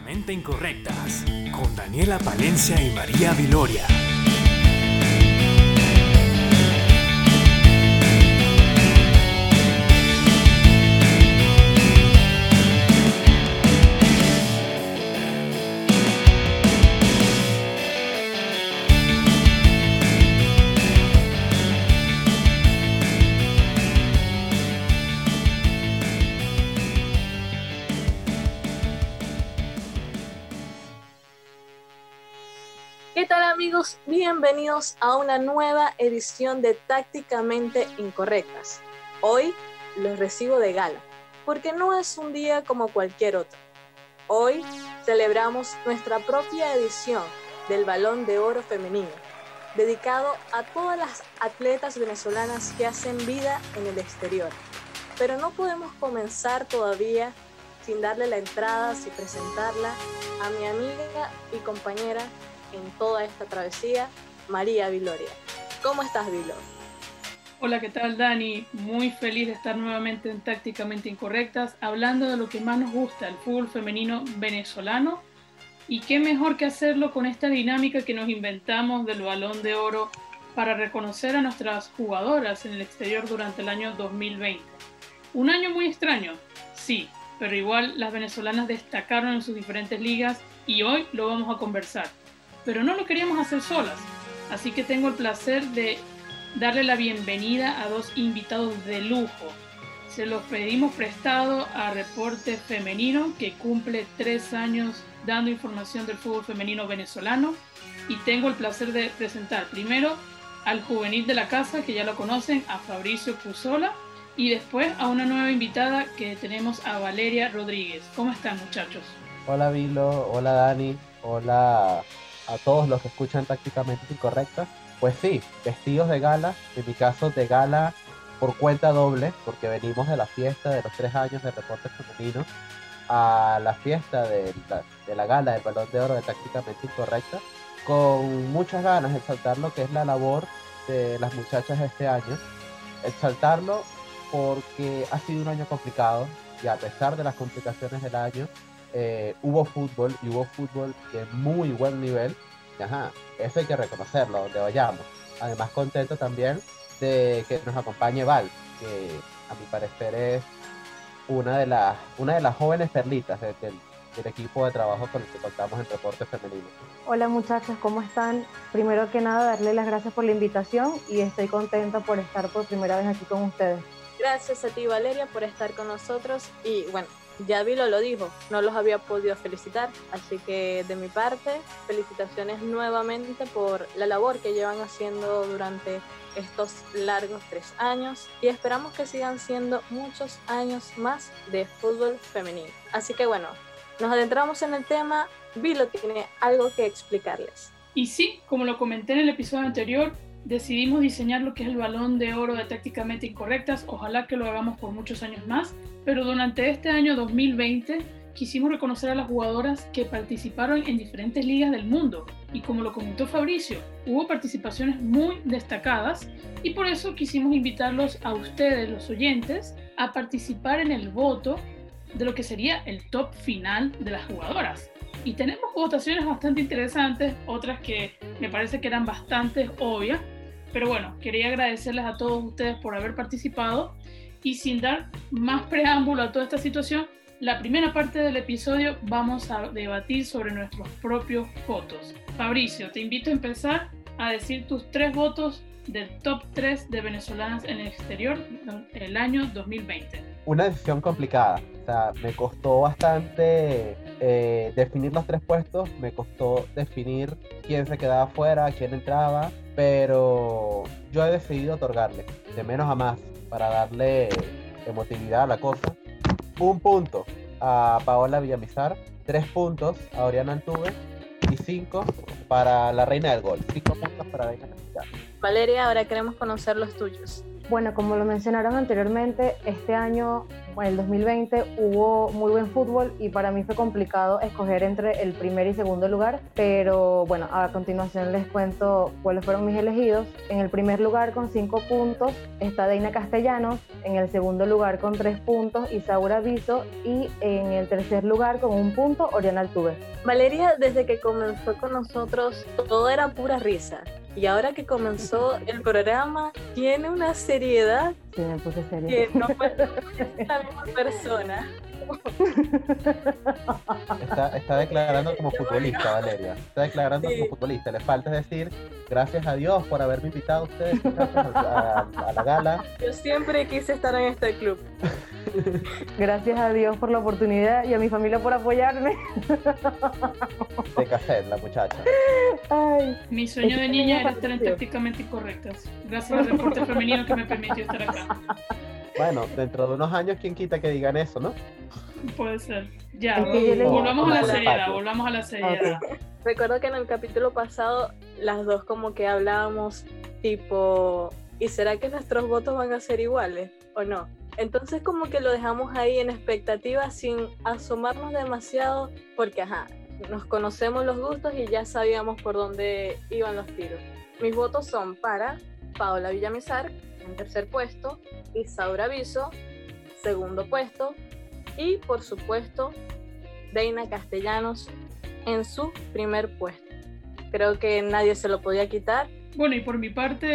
Tácticamente Incorrectas, con Daniela Palencia y María Viloria. Bienvenidos a una nueva edición de Tácticamente Incorrectas. Hoy los recibo de gala, porque no es un día como cualquier otro. Hoy celebramos nuestra propia edición del Balón de Oro Femenino, dedicado a todas las atletas venezolanas que hacen vida en el exterior. Pero no podemos comenzar todavía sin darle la entrada, sin presentarla a mi amiga y compañera en toda esta travesía, María Viloria. ¿Cómo estás, Vilo? Hola, ¿qué tal, Dani? Muy feliz de estar nuevamente en Tácticamente Incorrectas, hablando de lo que más nos gusta, el fútbol femenino venezolano. Y qué mejor que hacerlo con esta dinámica que nos inventamos del balón de oro para reconocer a nuestras jugadoras en el exterior durante el año 2020. Un año muy extraño, sí, pero igual las venezolanas destacaron en sus diferentes ligas y hoy lo vamos a conversar pero no lo queríamos hacer solas. Así que tengo el placer de darle la bienvenida a dos invitados de lujo. Se los pedimos prestado a Reporte Femenino, que cumple tres años dando información del fútbol femenino venezolano. Y tengo el placer de presentar primero al juvenil de la casa, que ya lo conocen, a Fabricio Puzola, y después a una nueva invitada que tenemos a Valeria Rodríguez. ¿Cómo están muchachos? Hola Vilo, hola Dani, hola a todos los que escuchan tácticamente incorrectas, pues sí, vestidos de gala, en mi caso de gala por cuenta doble, porque venimos de la fiesta de los tres años de reporte femenino a la fiesta de la, gala del balón de oro de tácticamente incorrecta, con muchas ganas de exaltar lo que es la labor de las muchachas este año, exaltarlo porque ha sido un año complicado y a pesar de las complicaciones del año, eh, hubo fútbol y hubo fútbol de muy buen nivel. ajá, eso hay que reconocerlo, donde vayamos. Además, contento también de que nos acompañe Val, que a mi parecer es una de las, una de las jóvenes perlitas del, del equipo de trabajo con el que contamos en Reporte Femenino. Hola muchachos, ¿cómo están? Primero que nada, darle las gracias por la invitación y estoy contenta por estar por primera vez aquí con ustedes. Gracias a ti Valeria por estar con nosotros y bueno, ya Vilo lo dijo, no los había podido felicitar, así que de mi parte, felicitaciones nuevamente por la labor que llevan haciendo durante estos largos tres años y esperamos que sigan siendo muchos años más de fútbol femenino. Así que bueno, nos adentramos en el tema, Vilo tiene algo que explicarles. Y sí, como lo comenté en el episodio anterior, decidimos diseñar lo que es el balón de oro de tácticamente incorrectas, ojalá que lo hagamos por muchos años más, pero durante este año 2020 quisimos reconocer a las jugadoras que participaron en diferentes ligas del mundo. Y como lo comentó Fabricio, hubo participaciones muy destacadas. Y por eso quisimos invitarlos a ustedes, los oyentes, a participar en el voto de lo que sería el top final de las jugadoras. Y tenemos votaciones bastante interesantes, otras que me parece que eran bastante obvias. Pero bueno, quería agradecerles a todos ustedes por haber participado y sin dar más preámbulo a toda esta situación, la primera parte del episodio vamos a debatir sobre nuestros propios votos. Fabricio, te invito a empezar a decir tus tres votos del top 3 de venezolanas en el exterior el año 2020. Una decisión complicada, o sea, me costó bastante eh, definir los tres puestos, me costó definir quién se quedaba fuera, quién entraba, pero yo he decidido otorgarle de menos a más para darle emotividad a la cosa. Un punto a Paola Villamizar, tres puntos a Oriana Altuve y cinco para la reina del gol. Cinco puntos para Reina Valeria, ahora queremos conocer los tuyos. Bueno, como lo mencionaron anteriormente, este año en el 2020 hubo muy buen fútbol y para mí fue complicado escoger entre el primer y segundo lugar, pero bueno, a continuación les cuento cuáles fueron mis elegidos. En el primer lugar con cinco puntos está Deina Castellanos, en el segundo lugar con tres puntos Isaura Viso y en el tercer lugar con un punto Oriana Altuve. Valeria, desde que comenzó con nosotros, todo era pura risa. Y ahora que comenzó el programa, tiene una seriedad Sí, me puse seria. que no puede ser la misma persona. Está, está declarando como futbolista, Valeria. Está declarando Sí. como futbolista. Le falta decir, gracias a Dios por haberme invitado a ustedes a- a la gala. Yo siempre quise estar en este club. Gracias a Dios por la oportunidad y a mi familia por apoyarme. De cassette, la muchacha. Ay, Mi sueño de Es que niña era estar en tácticamente incorrectas. Gracias al deporte femenino que me permitió estar acá. Bueno, dentro de unos años, ¿quién quita que digan eso, no? Puede ser. Ya, volvamos a la seriedad, volvamos a la seriedad. Recuerdo que en el capítulo pasado las dos como que hablábamos tipo, ¿y será que nuestros votos van a ser iguales o no? Entonces como que lo dejamos ahí en expectativa sin asomarnos demasiado porque, ajá, nos conocemos los gustos y ya sabíamos por dónde iban los tiros. Mis votos son para Paola Villamizar en tercer puesto, Isaura Viso, segundo puesto y por supuesto Deina Castellanos en su primer puesto. Creo que nadie se lo podía quitar. Bueno, y por mi parte,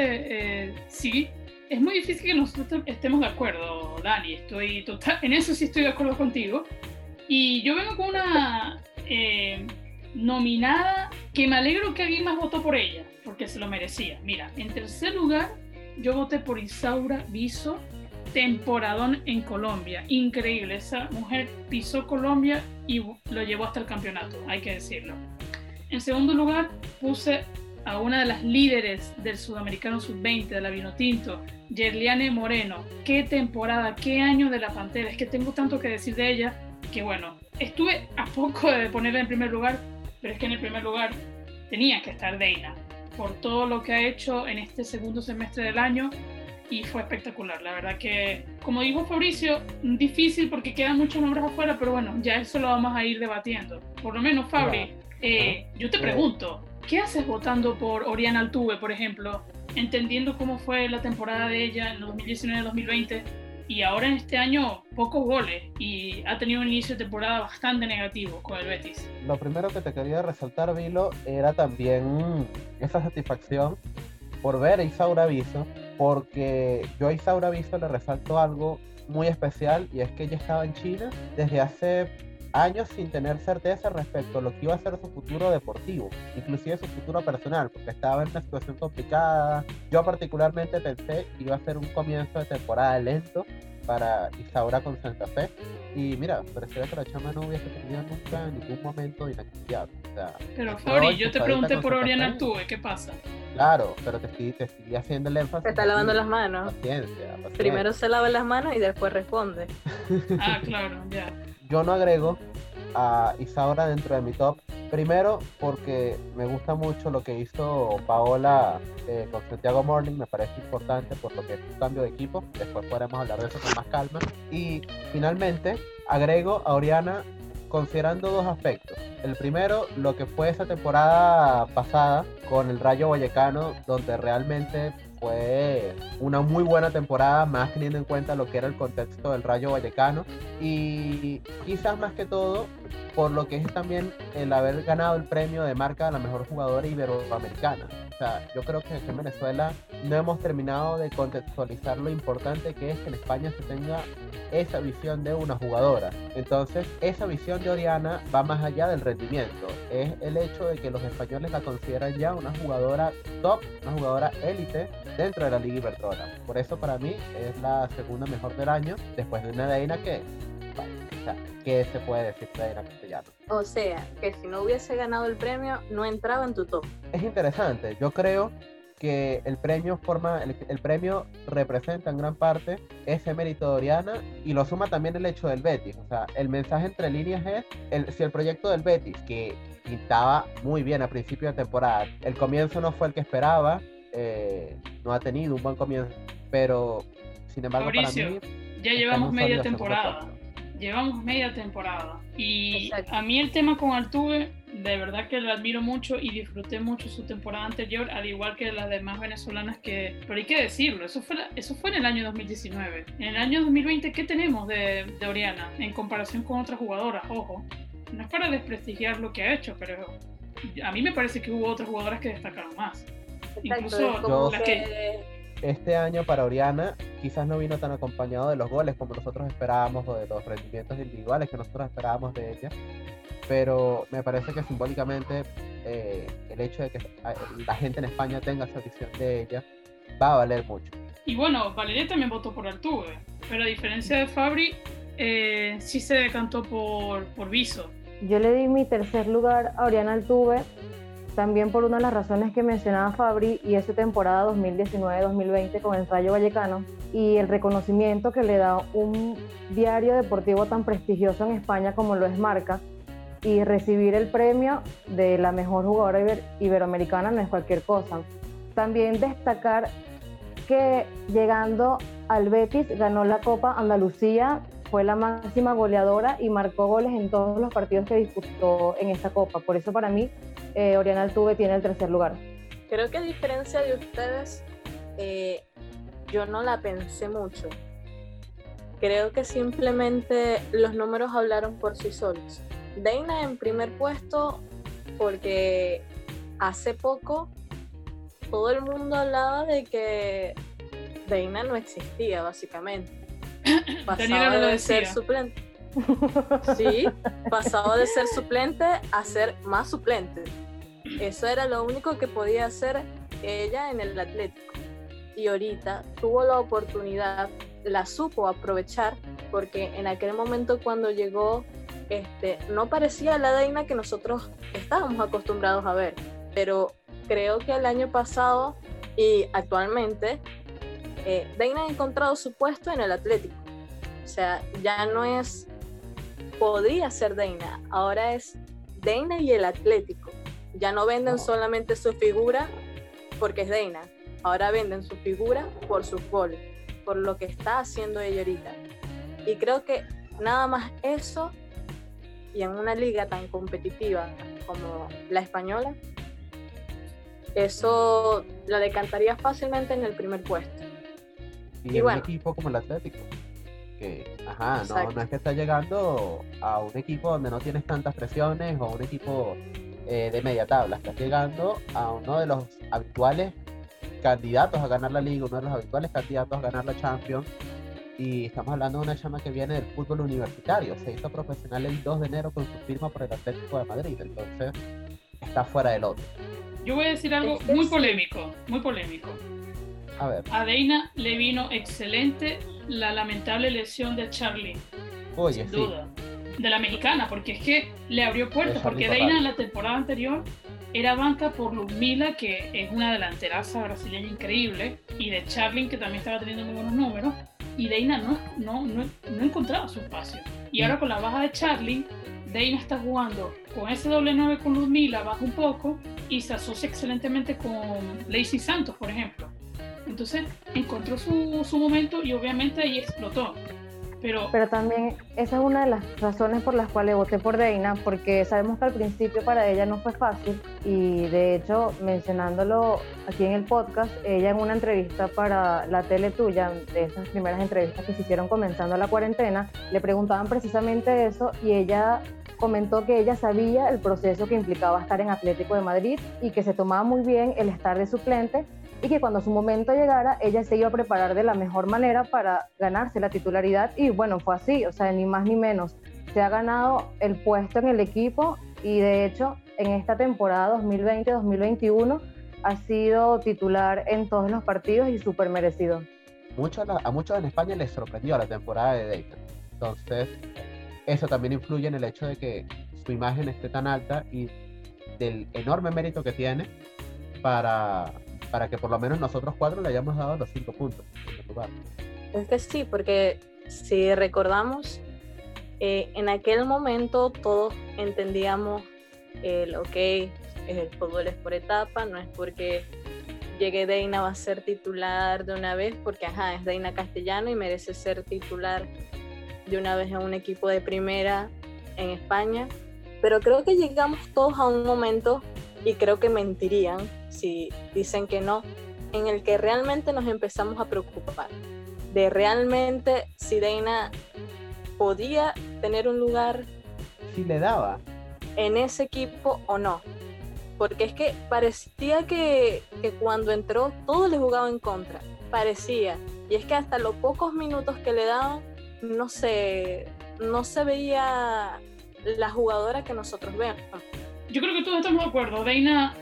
eh, sí, es muy difícil que nosotros estemos de acuerdo, Dani. Estoy en eso sí estoy de acuerdo contigo. Y yo vengo con una eh, nominada que me alegro que alguien más votó por ella, porque se lo merecía. Mira, en tercer lugar, yo voté por Isaura Viso, temporadón en Colombia. Increíble, esa mujer pisó Colombia y lo llevó hasta el campeonato, hay que decirlo. En segundo lugar, puse a una de las líderes del Sudamericano Sub-20 de la Vinotinto, Yerliane Moreno. Qué temporada, qué año de la Pantera. Es que tengo tanto que decir de ella que bueno, estuve a poco de ponerla en primer lugar, pero es que en el primer lugar tenía que estar Deina por todo lo que ha hecho en este segundo semestre del año y fue espectacular. La verdad que, como dijo Fabricio, difícil porque quedan muchos nombres afuera, pero bueno, ya eso lo vamos a ir debatiendo. Por lo menos, Fabri, eh, yo te pregunto, ¿qué haces votando por Oriana Altuve, por ejemplo, entendiendo cómo fue la temporada de ella en el 2019-2020 y ahora en este año pocos goles y ha tenido un inicio de temporada bastante negativo con el Betis? Lo primero que te quería resaltar, Vilo, era también esa satisfacción por ver a Isaura Viso, porque yo a Isaura Viso le resalto algo muy especial y es que ella estaba en China desde hace años sin tener certeza respecto a lo que iba a ser su futuro deportivo, inclusive su futuro personal, porque estaba en una situación complicada. Yo particularmente pensé que iba a ser un comienzo de temporada lento para Isaura con Santa Fe. Y mira, pareciera que la chama no hubiese tenido nunca ningún momento de inactividad. O sea, Pero Fabri, yo te pregunté por Oriana Altuve, ¿qué pasa? Claro, pero te estoy, te estoy haciendo el énfasis. Se está lavando las manos. Paciencia, paciencia. Primero se lava las manos y después responde. Ah, claro, ya. Yo no agrego a Isaura dentro de mi top. Primero, porque me gusta mucho lo que hizo Paola eh, con Santiago Morning, me parece importante por lo que es un cambio de equipo. Después podremos hablar de eso con más calma. Y finalmente, agrego a Oriana considerando dos aspectos. El primero, lo que fue esa temporada pasada con el Rayo Vallecano, donde realmente fue una muy buena temporada, más teniendo en cuenta lo que era el contexto del Rayo Vallecano. Y quizás más que todo, por lo que es también el haber ganado el premio de marca de la mejor jugadora iberoamericana. O sea, yo creo que aquí en Venezuela no hemos terminado de contextualizar lo importante que es que en España se tenga esa visión de una jugadora. Entonces, esa visión de Oriana va más allá del rendimiento. Es el hecho de que los españoles la consideran ya una jugadora top, una jugadora élite dentro de la Liga Iberdrola. Por eso para mí es la segunda mejor del año, después de una Deina que... sea, ¿qué se puede decir de Deina Castellano? O sea, que si no hubiese ganado el premio, no entraba en tu top. es interesante. Yo creo que el premio forma, el, el premio representa en gran parte ese mérito de Oriana y lo suma también el hecho del Betis. O sea, el mensaje entre líneas es el, si el proyecto del Betis, que pintaba muy bien a principio de temporada, el comienzo no fue el que esperaba, eh, no ha tenido un buen comienzo, pero sin embargo Mauricio, para mí ya llevamos media temporada. Llevamos media temporada. Y a mí el tema con Altuve, de verdad que lo admiro mucho y disfruté mucho su temporada anterior, al igual que las demás venezolanas que... Pero hay que decirlo, eso fue, eso fue en el año 2019. En el año 2020, ¿qué tenemos de, de Oriana en comparación con otras jugadoras? Ojo, no es para desprestigiar lo que ha hecho, pero a mí me parece que hubo otras jugadoras que destacaron más. Incluso las que... Este año para Oriana quizás no vino tan acompañado de los goles como nosotros esperábamos o de los rendimientos individuales que nosotros esperábamos de ella, pero me parece que simbólicamente eh, el hecho de que la gente en España tenga esa visión de ella va a valer mucho. Y bueno, Valeria también votó por Altuve, pero a diferencia de Fabri, eh, sí se decantó por, por Viso. Yo le di mi tercer lugar a Oriana Altuve, también por una de las razones que mencionaba Fabri y esa temporada 2019-2020 con el Rayo Vallecano y el reconocimiento que le da un diario deportivo tan prestigioso en España como lo es Marca y recibir el premio de la mejor jugadora iberoamericana no es cualquier cosa. También destacar que llegando al Betis ganó la Copa Andalucía fue la máxima goleadora y marcó goles en todos los partidos que disputó en esta copa. Por eso para mí, eh, Oriana Altuve tiene el tercer lugar. Creo que a diferencia de ustedes, eh, yo no la pensé mucho. Creo que simplemente los números hablaron por sí solos. Deina en primer puesto porque hace poco todo el mundo hablaba de que Deina no existía, básicamente pasaba de ser suplente. Sí, pasaba de ser suplente a ser más suplente. Eso era lo único que podía hacer ella en el Atlético. Y ahorita tuvo la oportunidad, la supo aprovechar, porque en aquel momento cuando llegó, este, no parecía la Deina que nosotros estábamos acostumbrados a ver. Pero creo que el año pasado y actualmente eh, ha encontrado su puesto en el Atlético. O sea, ya no es, podría ser Deina, ahora es Deina y el Atlético. Ya no venden solamente su figura porque es Deina, ahora venden su figura por su gol, por lo que está haciendo ella ahorita. Y creo que nada más eso, y en una liga tan competitiva como la española, eso la decantaría fácilmente en el primer puesto. Y, en un equipo como el Atlético. Que, ajá, no, no, es que estás llegando a un equipo donde no tienes tantas presiones o un equipo eh, de media tabla. Estás llegando a uno de los habituales candidatos a ganar la liga, uno de los habituales candidatos a ganar la Champions. Y estamos hablando de una chama que viene del fútbol universitario. Se hizo profesional el 2 de enero con su firma por el Atlético de Madrid. Entonces, está fuera del otro. Yo voy a decir algo muy polémico, muy polémico. A ver. A Deina le vino excelente la lamentable lesión de Charlie. Oye, sin duda. De la mexicana, porque es que le abrió puertas. Porque Deina en la temporada anterior era banca por Ludmila, que es una delanteraza brasileña increíble, y de Charlie, que también estaba teniendo muy buenos números. Y Deina no, no, no, no encontraba su espacio. Y ahora con la baja de Charlie, Deina está jugando con ese doble 9 con Ludmila, baja un poco y se asocia excelentemente con Lacey Santos, por ejemplo. Entonces encontró su, su momento y obviamente ahí explotó. Pero, Pero también esa es una de las razones por las cuales voté por Deina, porque sabemos que al principio para ella no fue fácil y de hecho mencionándolo aquí en el podcast, ella en una entrevista para la tele tuya, de esas primeras entrevistas que se hicieron comenzando la cuarentena, le preguntaban precisamente eso y ella comentó que ella sabía el proceso que implicaba estar en Atlético de Madrid y que se tomaba muy bien el estar de suplente y que cuando su momento llegara, ella se iba a preparar de la mejor manera para ganarse la titularidad y bueno, fue así, o sea, ni más ni menos. Se ha ganado el puesto en el equipo y de hecho en esta temporada 2020-2021 ha sido titular en todos los partidos y súper merecido. Mucho, a muchos en España les sorprendió la temporada de Dayton. Entonces, eso también influye en el hecho de que su imagen esté tan alta y del enorme mérito que tiene para, para que por lo menos nosotros cuatro le hayamos dado los cinco puntos. Es que sí, porque si recordamos, eh, en aquel momento todos entendíamos el, ok, el fútbol es por etapa, no es porque llegue Deina va a ser titular de una vez, porque ajá, es Deina Castellano y merece ser titular de una vez en un equipo de primera en España. Pero creo que llegamos todos a un momento, y creo que mentirían si dicen que no, en el que realmente nos empezamos a preocupar de realmente si Deina podía tener un lugar. Si le daba. En ese equipo o no. Porque es que parecía que, que cuando entró todo le jugaba en contra. Parecía. Y es que hasta los pocos minutos que le daban, no se, no se veía la jugadora que nosotros vemos. Yo creo que todos estamos de acuerdo. Deina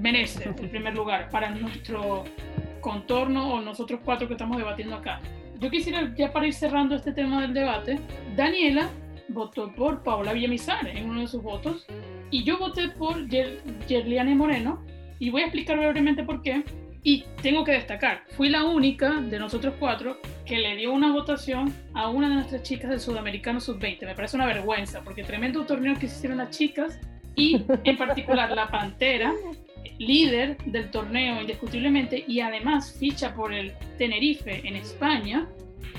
merece el primer lugar para nuestro contorno o nosotros cuatro que estamos debatiendo acá. Yo quisiera, ya para ir cerrando este tema del debate, Daniela votó por Paola Villamizar en uno de sus votos y yo voté por Yerliane Moreno y voy a explicar brevemente por qué. Y tengo que destacar, fui la única de nosotros cuatro que le dio una votación a una de nuestras chicas del Sudamericano Sub-20. Me parece una vergüenza, porque tremendo torneo que hicieron las chicas y en particular la Pantera líder del torneo indiscutiblemente y además ficha por el Tenerife en España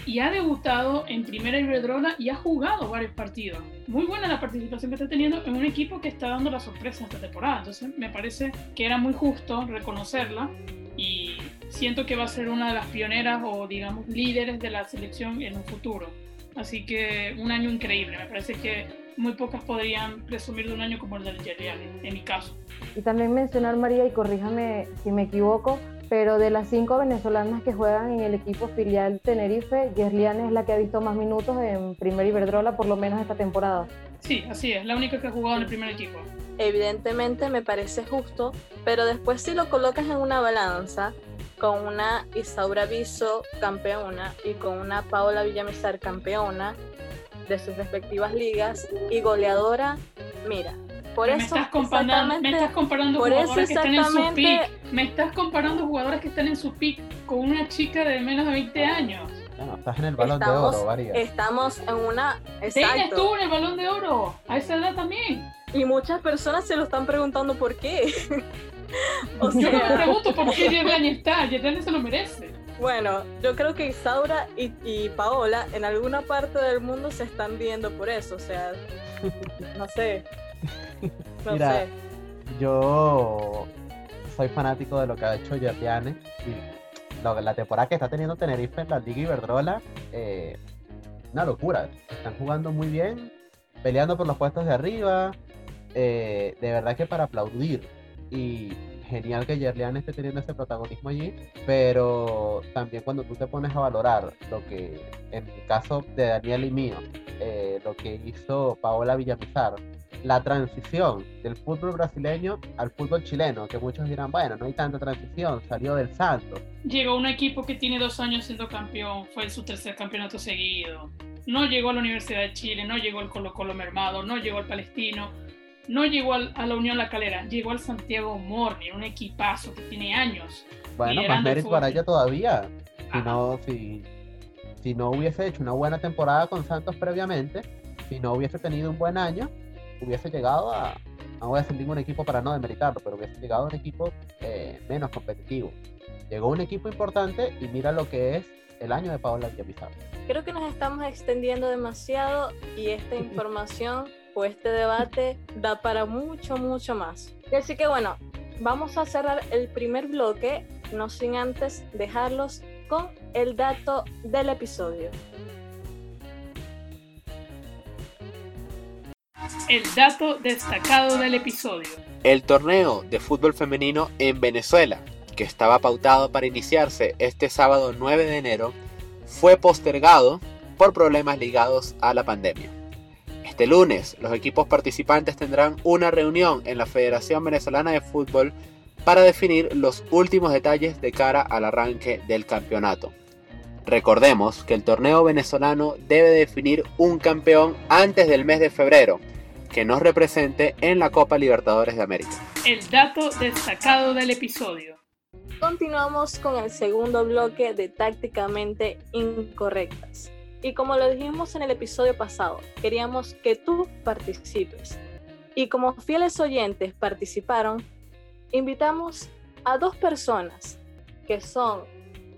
y ha debutado en Primera Iberdrola y ha jugado varios partidos. Muy buena la participación que está teniendo en un equipo que está dando la sorpresa esta temporada. Entonces me parece que era muy justo reconocerla y siento que va a ser una de las pioneras o digamos líderes de la selección en un futuro. Así que un año increíble. Me parece que muy pocas podrían presumir de un año como el del Yerliani, en mi caso. Y también mencionar, María, y corríjame si me equivoco, pero de las cinco venezolanas que juegan en el equipo filial Tenerife, Yerlian es la que ha visto más minutos en Primer Iberdrola, por lo menos esta temporada. Sí, así es, la única que ha jugado en el primer equipo. Evidentemente me parece justo, pero después si lo colocas en una balanza, con una Isaura Viso campeona y con una Paola Villamizar campeona de sus respectivas ligas y goleadora, mira, por me estás comparando, me estás comparando jugadores que están en su pick. Me estás comparando jugadores que están en su pick con una chica de menos de 20 años. Bueno, estás en el balón de oro, María. Estamos en una. Exacto. estuvo en el balón de oro, a esa edad también. Y muchas personas se lo están preguntando por qué. o sea... Yo me pregunto por qué Yerlani está, Yerlani se lo merece. Bueno, yo creo que Isaura y, y, Paola en alguna parte del mundo se están viendo por eso, o sea, no sé. Mira, yo soy fanático de lo que ha hecho Yerliane y la temporada que está teniendo Tenerife en la Liga Iberdrola, eh, una locura. Están jugando muy bien, peleando por los puestos de arriba, eh, de verdad que para aplaudir. Y genial que Yerlian esté teniendo ese protagonismo allí, pero también cuando tú te pones a valorar lo que, en el caso de Daniel y mío, eh, lo que hizo Paola Villamizar, la transición del fútbol brasileño al fútbol chileno, que muchos dirán, bueno, no hay tanta transición, salió del Santos. Llegó un equipo que tiene dos años siendo campeón, fue su tercer campeonato seguido. No llegó a la Universidad de Chile, no llegó al Colo Colo Mermado, no llegó al Palestino, no llegó a la Unión La Calera, llegó al Santiago Morni, un equipazo que tiene años. Bueno, más mérito para ella todavía. Si no, si, si no hubiese hecho una buena temporada con Santos previamente, si no hubiese tenido un buen año, hubiese llegado a, no voy a decir ningún equipo para no demeritarlo, pero hubiese llegado a un equipo eh, menos competitivo. Llegó un equipo importante y mira lo que es el año de Paola Villamizar. Creo que nos estamos extendiendo demasiado y esta información o este debate da para mucho, mucho más. Así que bueno, vamos a cerrar el primer bloque, no sin antes dejarlos con el dato del episodio. El dato destacado del episodio. El torneo de fútbol femenino en Venezuela, que estaba pautado para iniciarse este sábado 9 de enero, fue postergado por problemas ligados a la pandemia. Este lunes, los equipos participantes tendrán una reunión en la Federación Venezolana de Fútbol para definir los últimos detalles de cara al arranque del campeonato. Recordemos que el torneo venezolano debe definir un campeón antes del mes de febrero, que nos represente en la Copa Libertadores de América. El dato destacado del episodio. Continuamos con el segundo bloque de tácticamente incorrectas. Y como lo dijimos en el episodio pasado, queríamos que tú participes. Y como fieles oyentes participaron, invitamos a dos personas que son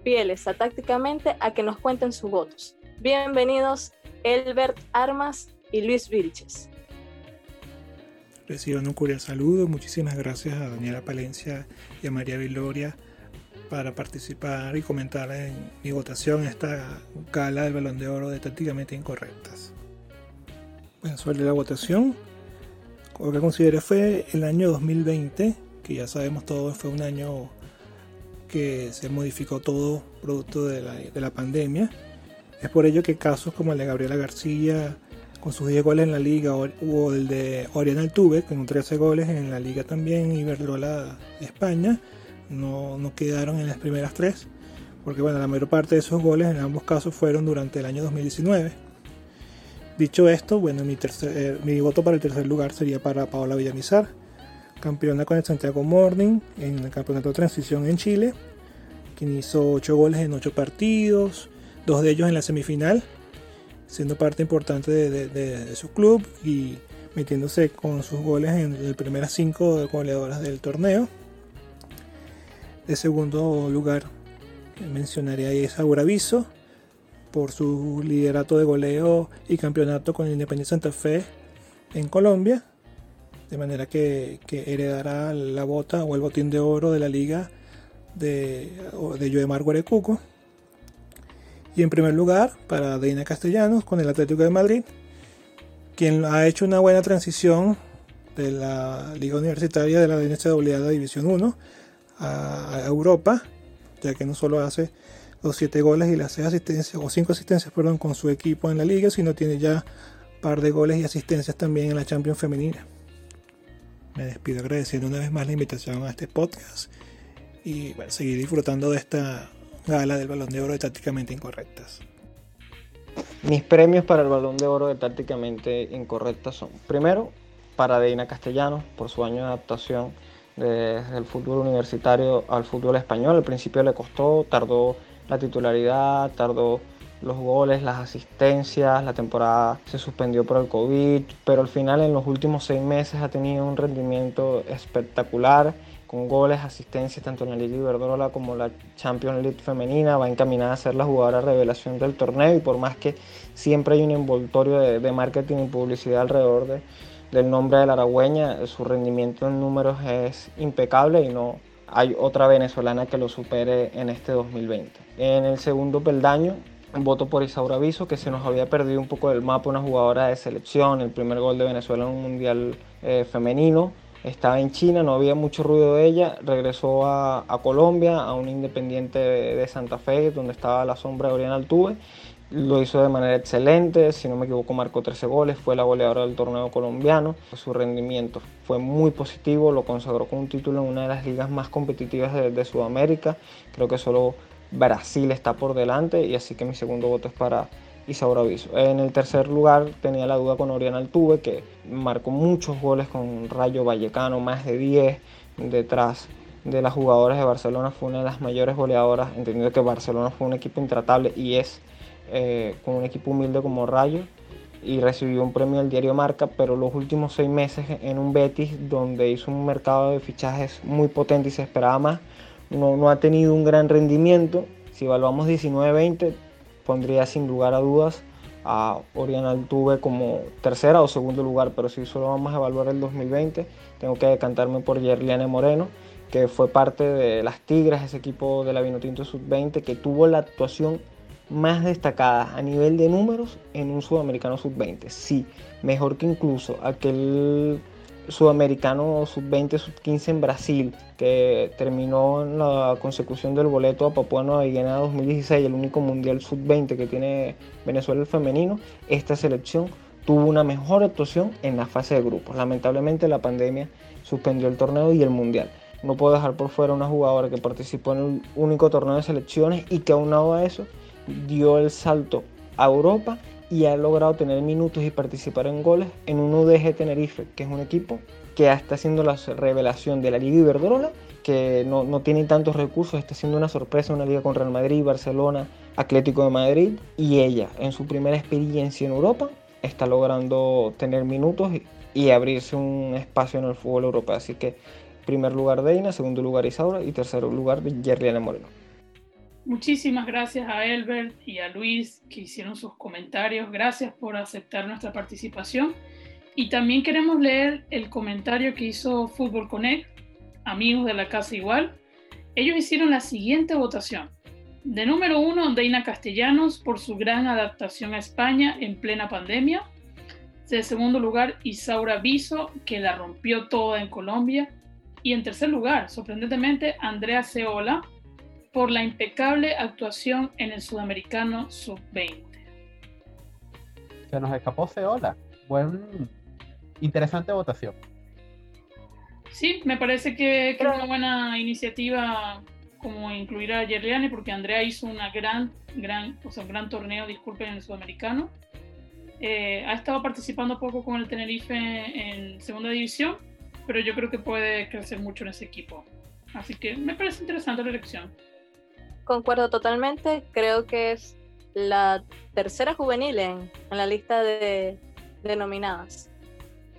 fieles tácticamente a que nos cuenten sus votos. Bienvenidos Elbert Armas y Luis Vilches. Reciban un cordial saludo. Muchísimas gracias a Daniela Palencia y a María Viloria para participar y comentar en mi votación esta gala del Balón de Oro de Tácticamente Incorrectas. Bueno, sobre la votación, lo que consideré fue el año 2020, que ya sabemos todos fue un año que se modificó todo producto de la, de la pandemia. Es por ello que casos como el de Gabriela García, con sus 10 goles en la liga, o el de Oriana Altuve, con 13 goles en la liga también, Iberdrola España, no, no quedaron en las primeras tres, porque bueno, la mayor parte de esos goles en ambos casos fueron durante el año 2019. Dicho esto, bueno, mi, tercer, eh, mi voto para el tercer lugar sería para Paola Villamizar, campeona con el Santiago Morning en el campeonato de transición en Chile, quien hizo 8 goles en 8 partidos, dos de ellos en la semifinal, siendo parte importante de, de su club y metiéndose con sus goles en las primeras 5 goleadoras del torneo. De segundo lugar mencionaría a Isaura Viso por su liderato de goleo y campeonato con Independiente Santa Fe en Colombia. De manera que, heredará la bota o el botín de oro de la liga de, de Yoemar Guarecuco. Y en primer lugar, para Deina Castellanos con el Atlético de Madrid, quien ha hecho una buena transición de la Liga Universitaria de la NCAA División 1 a, Europa, ya que no solo hace los 7 goles y las 6 asistencias, o 5 asistencias, perdón, con su equipo en la liga, sino tiene ya par de goles y asistencias también en la Champions femenina. Me despido agradeciendo una vez más la invitación a este podcast y bueno, seguir disfrutando de esta gala del Balón de Oro de Tácticamente Incorrectas. Mis premios para el Balón de Oro de Tácticamente Incorrectas son, primero, para Deina Castellanos por su año de adaptación desde el fútbol universitario al fútbol español. Al principio le costó, tardó la titularidad, tardó los goles, las asistencias, la temporada se suspendió por el COVID, pero al final en los últimos seis meses ha tenido un rendimiento espectacular, con goles, asistencias tanto en la Liga Iberdrola como la Champions League femenina, va encaminada a ser la jugadora revelación del torneo y por más que siempre hay un envoltorio de, de marketing y publicidad alrededor de, del nombre de la aragüeña, su rendimiento en números es impecable y no hay otra venezolana que lo supere en este 2020. En el segundo peldaño, voto por Isaura Viso, que se nos había perdido un poco del mapa, una jugadora de selección, el primer gol de Venezuela en un mundial eh, femenino. Estaba en China, no había mucho ruido de ella, regresó a, Colombia, a un independiente de, Santa Fe, donde estaba la sombra de Oriana Altuve, lo hizo de manera excelente, si no me equivoco marcó 13 goles, fue la goleadora del torneo colombiano, su rendimiento fue muy positivo, lo consagró con un título en una de las ligas más competitivas de, Sudamérica, creo que solo Brasil está por delante y así que mi segundo voto es para Isaura Aviso. En el tercer lugar tenía la duda con Oriana Altuve que marcó muchos goles con Rayo Vallecano, más de 10 detrás de las jugadoras de Barcelona, fue una de las mayores goleadoras, entendiendo que Barcelona fue un equipo intratable y es eh, con un equipo humilde como Rayo y recibió un premio del diario Marca, pero los últimos seis meses en un Betis donde hizo un mercado de fichajes muy potente y se esperaba más, no, no ha tenido un gran rendimiento. Si evaluamos 19-20, pondría sin lugar a dudas a Oriana Altuve como tercera o segundo lugar, pero si solo vamos a evaluar el 2020, tengo que decantarme por Yerliane Moreno, que fue parte de las Tigres, ese equipo de la Vinotinto Sub-20, que tuvo la actuación más destacadas a nivel de números en un sudamericano sub-20. Sí, mejor que incluso aquel sudamericano sub-20, sub-15 en Brasil, que terminó en la consecución del boleto a Papua Nueva Guinea 2016, el único mundial sub-20 que tiene Venezuela el femenino. Esta selección tuvo una mejor actuación en la fase de grupos. Lamentablemente la pandemia suspendió el torneo y el mundial. No puedo dejar por fuera una jugadora que participó en el único torneo de selecciones y que aunado a eso dio el salto a Europa y ha logrado tener minutos y participar en goles en un UDG Tenerife, que es un equipo que está haciendo la revelación de la Liga Iberdrola, que no, no tiene tantos recursos, está haciendo una sorpresa, una liga con Real Madrid, Barcelona, Atlético de Madrid, y ella en su primera experiencia en Europa está logrando tener minutos y, y abrirse un espacio en el fútbol europeo. Así que primer lugar Deina, segundo lugar Isaura y tercer lugar Yerliana Moreno. Muchísimas gracias a Elbert y a Luis que hicieron sus comentarios. Gracias por aceptar nuestra participación. Y también queremos leer el comentario que hizo Fútbol Connect, amigos de la casa igual. Ellos hicieron la siguiente votación. De número uno, Deina Castellanos por su gran adaptación a España en plena pandemia. De segundo lugar, Isaura Viso, que la rompió toda en Colombia. Y en tercer lugar, sorprendentemente, Andrea Ceola, por la impecable actuación en el Sudamericano Sub-20. Se nos escapó Ceola. Buen, interesante votación. Sí, me parece que, es una buena iniciativa como incluir a Yerliane, porque Andrea hizo una gran, gran, o sea, un gran torneo, disculpen, en el Sudamericano. Eh, ha estado participando poco con el Tenerife en segunda división, pero yo creo que puede crecer mucho en ese equipo. Así que me parece interesante la elección. Concuerdo totalmente, creo que es la tercera juvenil en, la lista de, nominadas.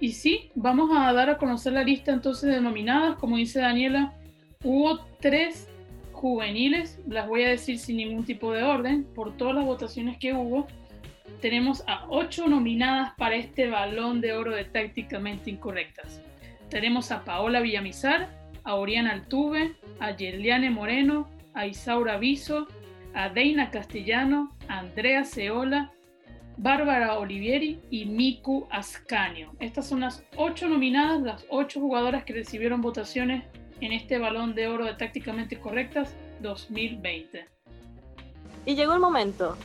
Y sí, vamos a dar a conocer la lista entonces de nominadas. Como dice Daniela, hubo tres juveniles, las voy a decir sin ningún tipo de orden, por todas las votaciones que hubo. Tenemos a ocho nominadas para este balón de oro de tácticamente incorrectas. Tenemos a Paola Villamizar, a Oriana Altuve, a Yerliane Moreno, a Isaura Viso, a Deina Castellano, a Andrea Ceola, Bárbara Olivieri y Miku Ascanio. Estas son las ocho nominadas, las ocho jugadoras que recibieron votaciones en este balón de oro de tácticamente correctas 2020. Y llegó el momento,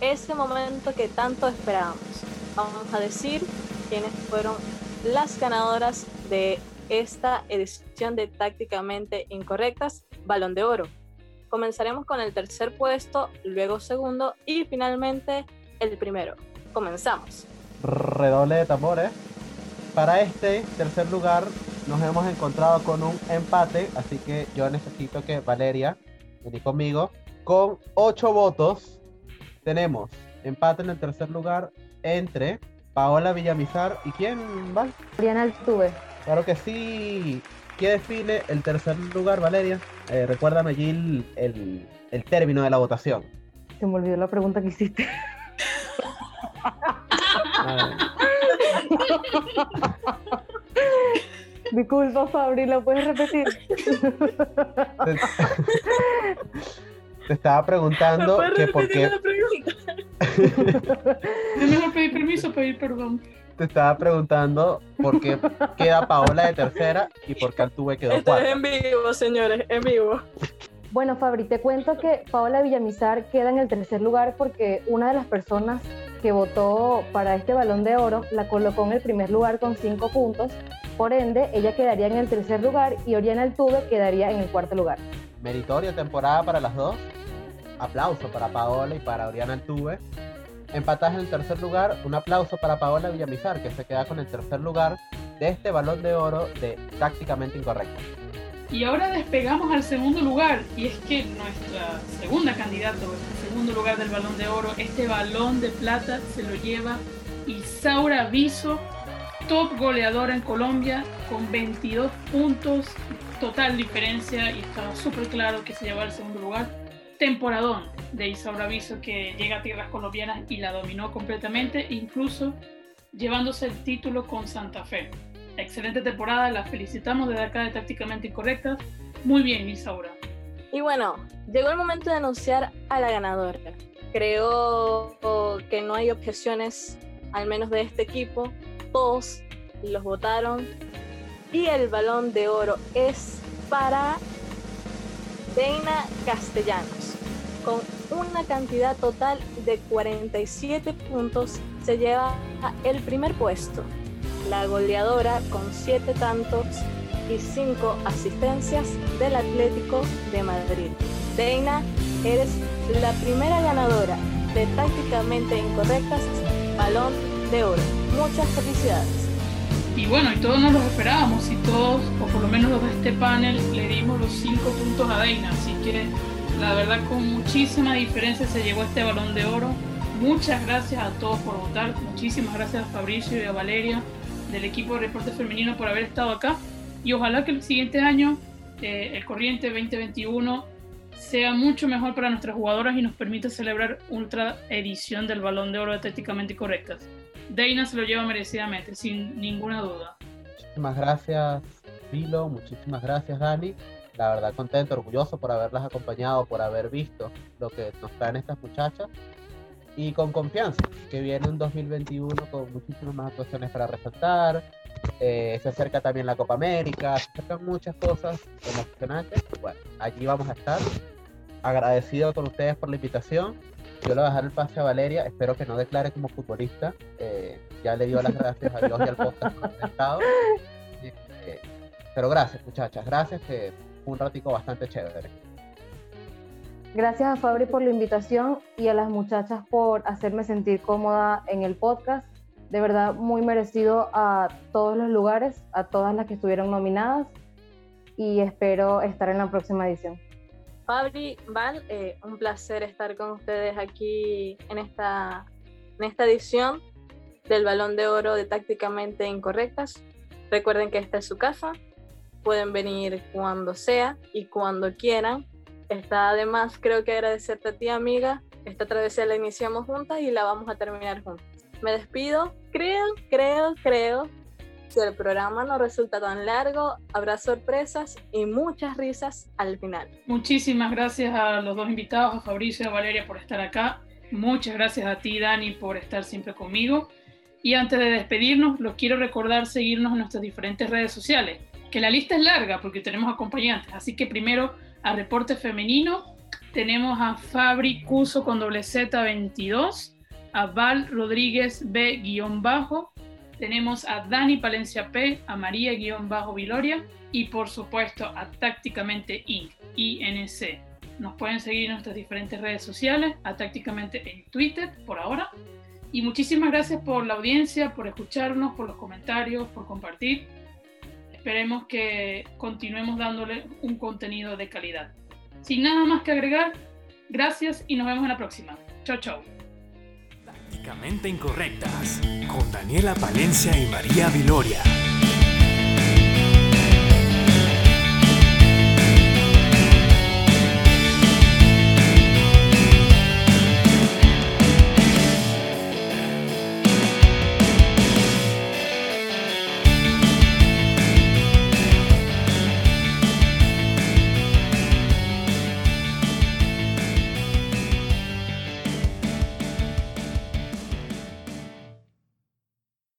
ese momento que tanto esperábamos. Vamos a decir quiénes fueron las ganadoras de esta edición de Tácticamente Incorrectas, Balón de Oro. Comenzaremos con el tercer puesto, luego segundo y finalmente el primero. Comenzamos. Redoble de tambores. Para este tercer lugar nos hemos encontrado con un empate, así que yo necesito que Valeria vení conmigo. Con ocho votos tenemos empate en el tercer lugar entre Paola Villamizar y quién va? Oriana Altuve. Claro que sí. ¿Qué define el tercer lugar, Valeria? Eh, recuérdame allí el, término de la votación. Se me olvidó la pregunta que hiciste. Disculpa, Fabri, ¿la puedes repetir? Te, estaba preguntando que por qué. Es mejor pedir permiso, pedir perdón te estaba preguntando por qué queda Paola de tercera y por qué Altuve quedó Esto es en vivo, señores, en vivo. Bueno, Fabri, te cuento que Paola Villamizar queda en el tercer lugar porque una de las personas que votó para este balón de oro la colocó en el primer lugar con cinco puntos. Por ende, ella quedaría en el tercer lugar y Oriana Altuve quedaría en el cuarto lugar. Meritorio temporada para las dos. Aplauso para Paola y para Oriana Altuve. Empataje en el tercer lugar, un aplauso para Paola Villamizar, que se queda con el tercer lugar de este balón de oro de tácticamente incorrecto. Y ahora despegamos al segundo lugar, y es que nuestra segunda candidata, el segundo lugar del balón de oro, este balón de plata se lo lleva Isaura Viso, top goleadora en Colombia, con 22 puntos, total diferencia, y estaba súper claro que se llevaba el segundo lugar temporadón de Isaura Viso que llega a tierras colombianas y la dominó completamente, incluso llevándose el título con Santa Fe. Excelente temporada, la felicitamos desde acá de Tácticamente Incorrectas. Muy bien, Isaura. Y bueno, llegó el momento de anunciar a la ganadora. Creo que no hay objeciones, al menos de este equipo. Todos los votaron. Y el balón de oro es para Deina Castellanos. Con una cantidad total de 47 puntos, se lleva el primer puesto. La goleadora con 7 tantos y 5 asistencias del Atlético de Madrid. Deina, eres la primera ganadora de Tácticamente Incorrectas Balón de Oro. Muchas felicidades. Y bueno, y todos nos lo esperábamos y todos, o por lo menos los de este panel, le dimos los cinco puntos a Deina. Así que la verdad con muchísima diferencia se llevó este balón de oro. Muchas gracias a todos por votar. Muchísimas gracias a Fabricio y a Valeria del equipo de Deporte Femenino por haber estado acá. y ojalá que el siguiente año, eh, el corriente 2021, sea mucho mejor para nuestras jugadoras y nos permita celebrar ultra edición del Balón de Oro de Atléticamente Correctas. Deina se lo lleva merecidamente, sin ninguna duda. Muchísimas gracias, Filo. Muchísimas gracias, Dani. La verdad, contento, orgulloso por haberlas acompañado, por haber visto lo que nos traen estas muchachas. Y con confianza, que viene un 2021 con muchísimas más actuaciones para resaltar. Eh, se acerca también la Copa América, se acercan muchas cosas emocionantes. Bueno, allí vamos a estar. Agradecido con ustedes por la invitación yo le voy a dejar el pase a Valeria, espero que no declare como futbolista. Eh, ya le dio las gracias a Dios y al podcast por el estado. Eh, pero gracias, muchachas, gracias, que fue un ratico bastante chévere. Gracias a Fabri por la invitación y a las muchachas por hacerme sentir cómoda en el podcast. De verdad, muy merecido a todos los lugares, a todas las que estuvieron nominadas y espero estar en la próxima edición. Fabri, Val, eh, un placer estar con ustedes aquí en esta, en esta edición del Balón de Oro de Tácticamente Incorrectas. Recuerden que esta es su casa, pueden venir cuando sea y cuando quieran. Está además, creo que agradecerte a ti, amiga. Esta travesía la iniciamos juntas y la vamos a terminar juntas. Me despido. Creo, creo, creo si el programa no resulta tan largo, habrá sorpresas y muchas risas al final. Muchísimas gracias a los dos invitados, a Fabricio y a Valeria por estar acá. Muchas gracias a ti, Dani, por estar siempre conmigo. Y antes de despedirnos, los quiero recordar seguirnos en nuestras diferentes redes sociales, que la lista es larga porque tenemos acompañantes. Así que primero a Reporte Femenino, tenemos a Fabri Cuso con doble Z 22, a Val Rodríguez B-bajo, tenemos a Dani Palencia P, a María-Viloria y por supuesto a Tácticamente Inc, INC. Nos pueden seguir en nuestras diferentes redes sociales, a Tácticamente en Twitter por ahora. Y muchísimas gracias por la audiencia, por escucharnos, por los comentarios, por compartir. Esperemos que continuemos dándole un contenido de calidad. Sin nada más que agregar, gracias y nos vemos en la próxima. Chao, chao. Incorrectas con Daniela Palencia y María Viloria.